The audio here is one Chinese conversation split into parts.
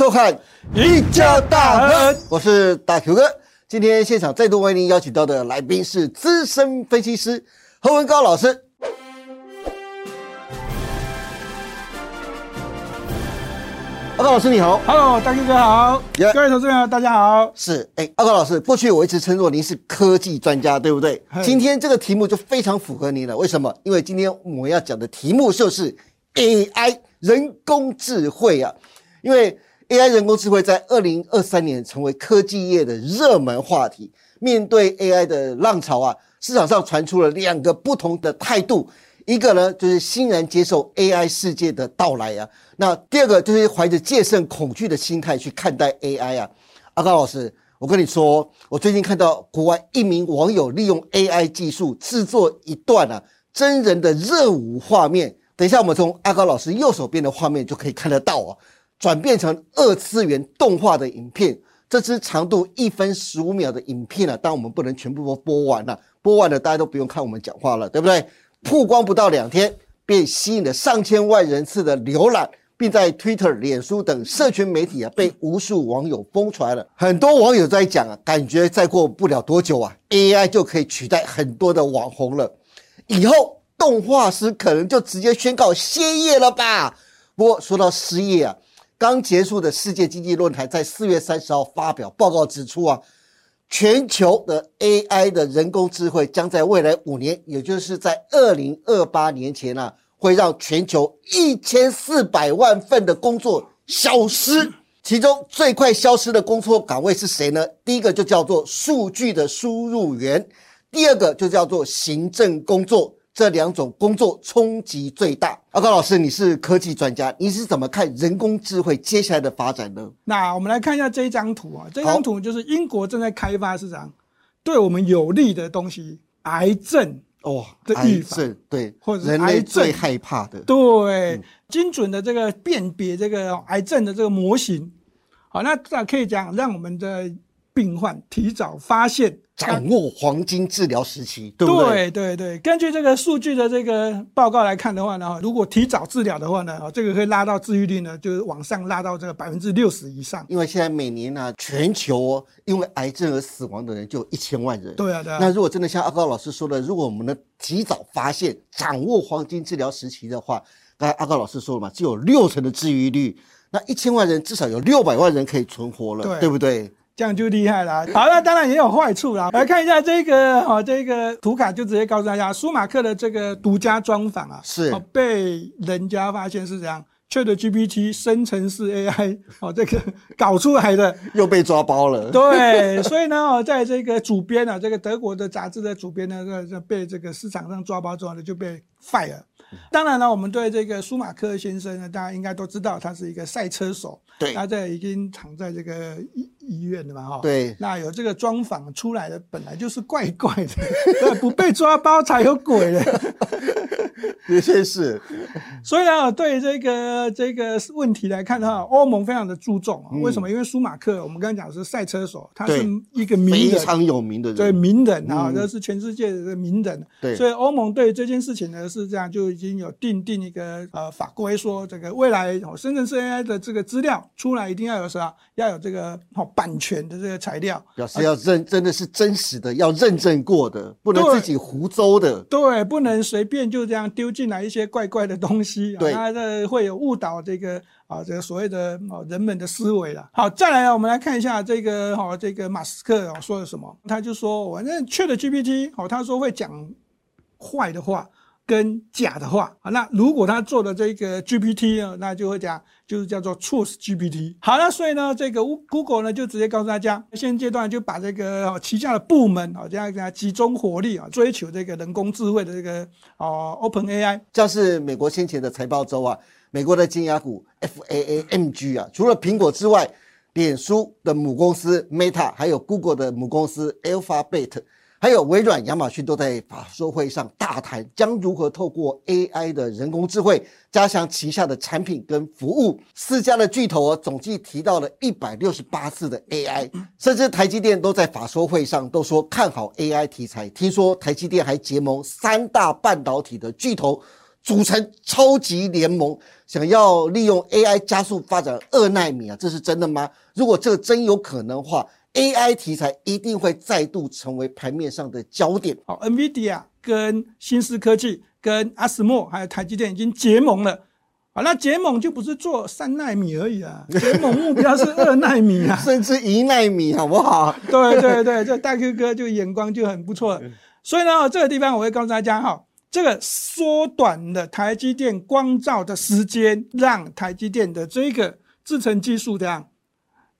迎收看《一家大亨》，我是大 Q 哥。今天现场再度为您邀请到的来宾是资深分析师何文高老师。阿高老师你好，Hello，大 Q 哥好，各位投资者大家好。是，哎，阿高老师，过去我一直称作您是科技专家，对不对？今天这个题目就非常符合您了。为什么？因为今天我们要讲的题目就是 AI 人工智慧啊。因为 AI 人工智慧在二零二三年成为科技业的热门话题。面对 AI 的浪潮啊，市场上传出了两个不同的态度。一个呢，就是欣然接受 AI 世界的到来啊。那第二个就是怀着戒慎恐惧的心态去看待 AI 啊。阿高老师，我跟你说，我最近看到国外一名网友利用 AI 技术制作一段啊真人的热舞画面。等一下，我们从阿高老师右手边的画面就可以看得到啊，转变成二次元动画的影片。这支长度一分十五秒的影片啊，但我们不能全部都播完了，播完了大家都不用看我们讲话了，对不对？曝光不到两天，便吸引了上千万人次的浏览，并在 Twitter、脸书等社群媒体啊被无数网友疯传了。很多网友在讲啊，感觉再过不了多久啊，AI 就可以取代很多的网红了，以后动画师可能就直接宣告歇业了吧？不过说到失业啊，刚结束的世界经济论坛在四月三十号发表报告指出啊。全球的 AI 的人工智慧将在未来五年，也就是在二零二八年前啊，会让全球一千四百万份的工作消失。其中最快消失的工作岗位是谁呢？第一个就叫做数据的输入员，第二个就叫做行政工作。这两种工作冲击最大。阿高老师，你是科技专家，你是怎么看人工智慧接下来的发展呢？那我们来看一下这张图啊，这张图就是英国正在开发市场对我们有利的东西，癌症哦的预防，对，或者人类最害怕的，对，精准的这个辨别这个癌症的这个模型，好，那这可以讲让我们的。病患提早发现，掌握黄金治疗时期，对不对？对对对，根据这个数据的这个报告来看的话呢，如果提早治疗的话呢，啊，这个可以拉到治愈率呢，就是往上拉到这个百分之六十以上。因为现在每年呢，全球因为癌症而死亡的人就一千万人。对啊，对啊。那如果真的像阿高老师说的，如果我们能及早发现，掌握黄金治疗时期的话，刚才阿高老师说了嘛，只有六成的治愈率，那一千万人至少有六百万人可以存活了，对不对？这样就厉害了。好，那当然也有坏处啦。来看一下这个，哈，这个图卡就直接告诉大家，舒马克的这个独家专访啊，是被人家发现是这样，ChatGPT 生成式 AI 哦，这个搞出来的又被抓包了。对，所以呢，在这个主编啊，这个德国的杂志的主编呢，这被这个市场上抓包之后呢，就被 fire。当然了，我们对这个舒马克先生呢，大家应该都知道，他是一个赛车手。对，他在已经躺在这个医医院的嘛，哈。对。那有这个专访出来的，本来就是怪怪的，不被抓包才有鬼的。的确是。所以呢，对这个这个问题来看的话，欧盟非常的注重。为什么？因为舒马克，我们刚刚讲是赛车手，他是一个名人，非常有名的人，对名人啊，这是全世界的名人。对。所以欧盟对这件事情呢是这样就。已经有定定一个呃法规，说这个未来哦，深圳市 AI 的这个资料出来，一定要有啥？要有这个哦版权的这个材料，表示要认真的是真实的，要认证过的，不能自己胡诌的。对，不能随便就这样丢进来一些怪怪的东西，对，那这会有误导这个啊这个所谓的啊人们的思维了。好，再来啊我们来看一下这个哈这个马斯克啊说了什么？他就说，反正 Chat GPT 哦，他说会讲坏的话。跟假的话啊，那如果他做的这个 GPT 呢，那就会讲就是叫做 Truth GPT。好了，所以呢，这个 Google 呢就直接告诉大家，现阶段就把这个旗下的部门啊，这样这样集中火力啊，追求这个人工智慧的这个啊 Open AI。这是美国先前的财报周啊，美国的金牙股 FAAMG 啊，除了苹果之外，脸书的母公司 Meta，还有 Google 的母公司 Alphabet。还有微软、亚马逊都在法说会上大谈，将如何透过 AI 的人工智慧加强旗下的产品跟服务。四家的巨头总计提到了一百六十八次的 AI，甚至台积电都在法说会上都说看好 AI 题材。听说台积电还结盟三大半导体的巨头，组成超级联盟，想要利用 AI 加速发展二纳米啊，这是真的吗？如果这个真有可能的话，AI 题材一定会再度成为盘面上的焦点。好，NVIDIA 跟新思科技、跟阿斯莫还有台积电已经结盟了。好，那结盟就不是做三纳米而已啊，结盟目标是二纳米啊，甚至一纳米，好不好？对对对，这大 Q 哥就眼光就很不错。所以呢，这个地方我会告诉大家哈，这个缩短了台积电光照的时间，让台积电的这个制程技术这样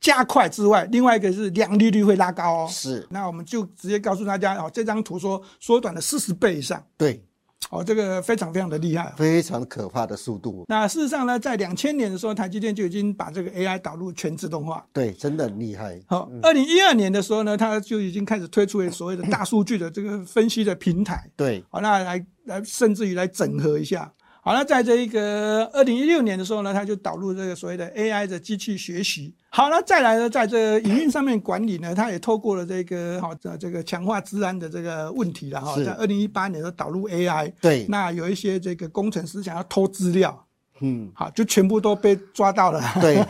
加快之外，另外一个是良利率会拉高哦。是，那我们就直接告诉大家哦，这张图说缩短了四十倍以上。对。哦，这个非常非常的厉害，非常可怕的速度。那事实上呢，在两千年的时候，台积电就已经把这个 AI 导入全自动化。对，真的很厉害。好，二零一二年的时候呢，它就已经开始推出所谓的大数据的这个分析的平台。对，好，那来来，甚至于来整合一下。好那，在这一个二零一六年的时候呢，它就导入这个所谓的 AI 的机器学习。好那，再来呢，在这个营运上面管理呢，它也透过了这个好这这个强化治安的这个问题了哈。在二零一八年的导入 AI，对，那有一些这个工程师想要偷资料，嗯，好，就全部都被抓到了。对。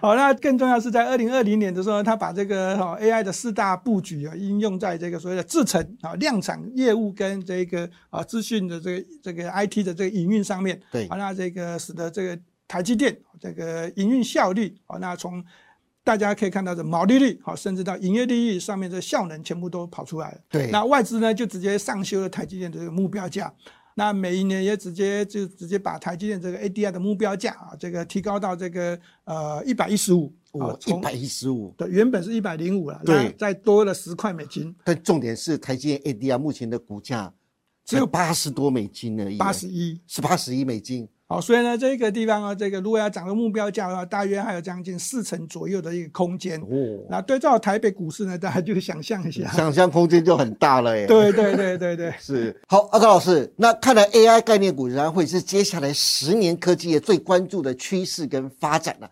好，那更重要是在二零二零年的时候，他把这个哈 AI 的四大布局啊，应用在这个所谓的制程啊、量产业务跟这个啊资讯的这个这个 IT 的这个营运上面。对，好，那这个使得这个台积电这个营运效率啊，那从大家可以看到的毛利率好，甚至到营业利益上面的效能全部都跑出来了。对，那外资呢就直接上修了台积电的这个目标价。那每一年也直接就直接把台积电这个 ADR 的目标价啊，这个提高到这个呃一百一十五，哦，一百一十五，对，原本是一百零五了，对，再多了十块美金。但重点是台积电 ADR 目前的股价只有八十多美金而已，八十一，是八十一美金。好，所以呢，这个地方啊，这个如果要涨到目标价的话，大约还有将近四成左右的一个空间。哦，那对照台北股市呢，大家就想象一下，想象空间就很大了耶。对对对对对，是。好，阿高老师，那看来 AI 概念股仍然会是接下来十年科技业最关注的趋势跟发展了。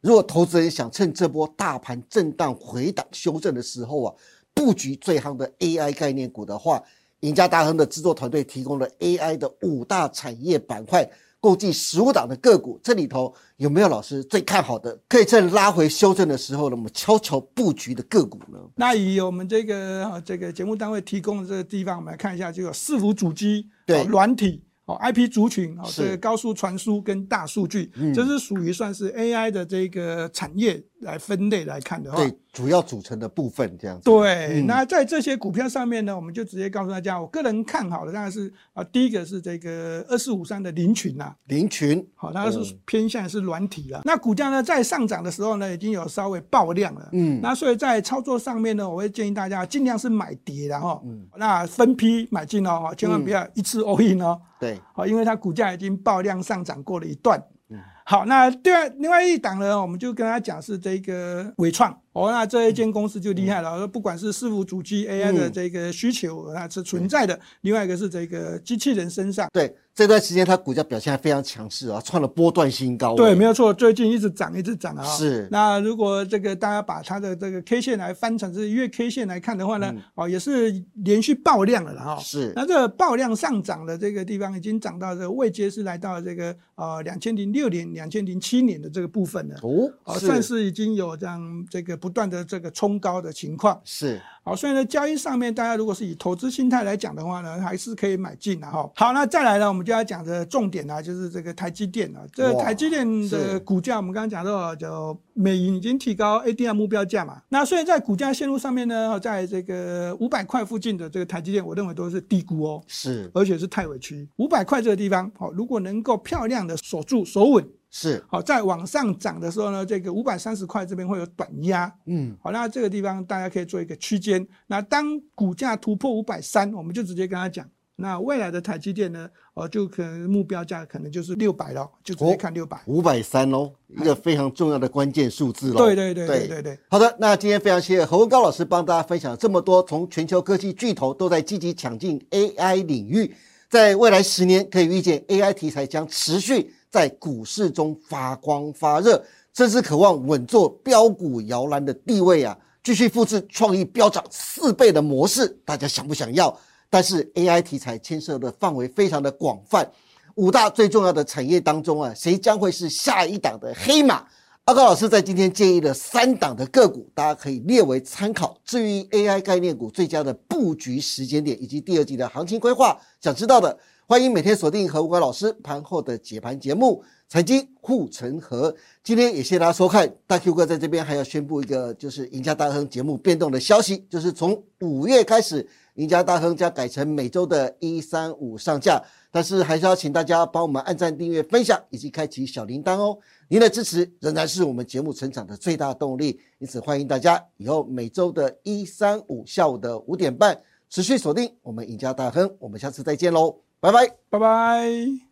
如果投资人想趁这波大盘震荡回档修正的时候啊，布局最夯的 AI 概念股的话，赢家大亨的制作团队提供了 AI 的五大产业板块。共计十五档的个股，这里头有没有老师最看好的？可以趁拉回修正的时候呢，我们悄悄布局的个股呢？那以我们这个这个节目单位提供的这个地方，我们来看一下，就有伺服主机、对软体。哦，IP 族群哦，这个高速传输跟大数据，这是属于算是 AI 的这个产业来分类来看的话，对，主要组成的部分这样子。对，那在这些股票上面呢，我们就直接告诉大家，我个人看好的当然是啊，第一个是这个二四五三的林群呐，林群，好，它是偏向是软体了。那股价呢在上涨的时候呢，已经有稍微爆量了，嗯，那所以在操作上面呢，我会建议大家尽量是买跌的哈，嗯，那分批买进哦，哈，千万不要一次 all in 哦。对，好，因为它股价已经爆量上涨过了一段。好，那第二另外一档呢，我们就跟他讲是这个伟创。哦，那这一间公司就厉害了，不管是伺服主机 AI 的这个需求，那是存在的。另外一个是这个机器人身上。对，这段时间它股价表现还非常强势啊，创了波段新高。对，没有错，最近一直涨，一直涨啊。是。那如果这个大家把它的这个 K 线来翻成是月 K 线来看的话呢，哦，也是连续爆量了哈。是。那这个爆量上涨的这个地方已经涨到这个位阶是来到这个呃两千零六年、两千零七年的这个部分了。哦。哦，算是已经有这样这个不断的这个。冲高的情况是好，所以呢，交易上面大家如果是以投资心态来讲的话呢，还是可以买进的哈。好，那再来呢，我们就要讲的重点呢，就是这个台积电啊。这个台积电的股价，我们刚刚讲到，就美银已经提高 ADR 目标价嘛。那所以在股价线路上面呢，在这个五百块附近的这个台积电，我认为都是低估哦，是，而且是太委屈。五百块这个地方，好，如果能够漂亮的守住守稳。是好，在往上涨的时候呢，这个五百三十块这边会有短压，嗯，好，那这个地方大家可以做一个区间。那当股价突破五百三，我们就直接跟他讲，那未来的台积电呢，哦，就可能目标价可能就是六百了，就直接看六百。五百三哦，一个非常重要的关键数字喽。对对对对对对。好的，那今天非常谢谢何文高老师帮大家分享这么多，从全球科技巨头都在积极抢进 AI 领域，在未来十年可以预见 AI 题材将持续。在股市中发光发热，甚至渴望稳坐标股摇篮的地位啊！继续复制创意飙涨四倍的模式，大家想不想要？但是 AI 题材牵涉的范围非常的广泛，五大最重要的产业当中啊，谁将会是下一档的黑马？阿高老师在今天建议了三档的个股，大家可以列为参考。至于 AI 概念股最佳的布局时间点以及第二季的行情规划，想知道的，欢迎每天锁定何吴关老师盘后的解盘节目《财经护城河》。今天也谢谢大家收看。大 Q 哥在这边还要宣布一个，就是赢家大亨节目变动的消息，就是从五月开始，赢家大亨将改成每周的一三五上架。但是还是要请大家帮我们按赞、订阅、分享以及开启小铃铛哦。您的支持仍然是我们节目成长的最大动力，因此欢迎大家以后每周的一三五下午的五点半持续锁定我们赢家大亨。我们下次再见喽，拜拜，拜拜。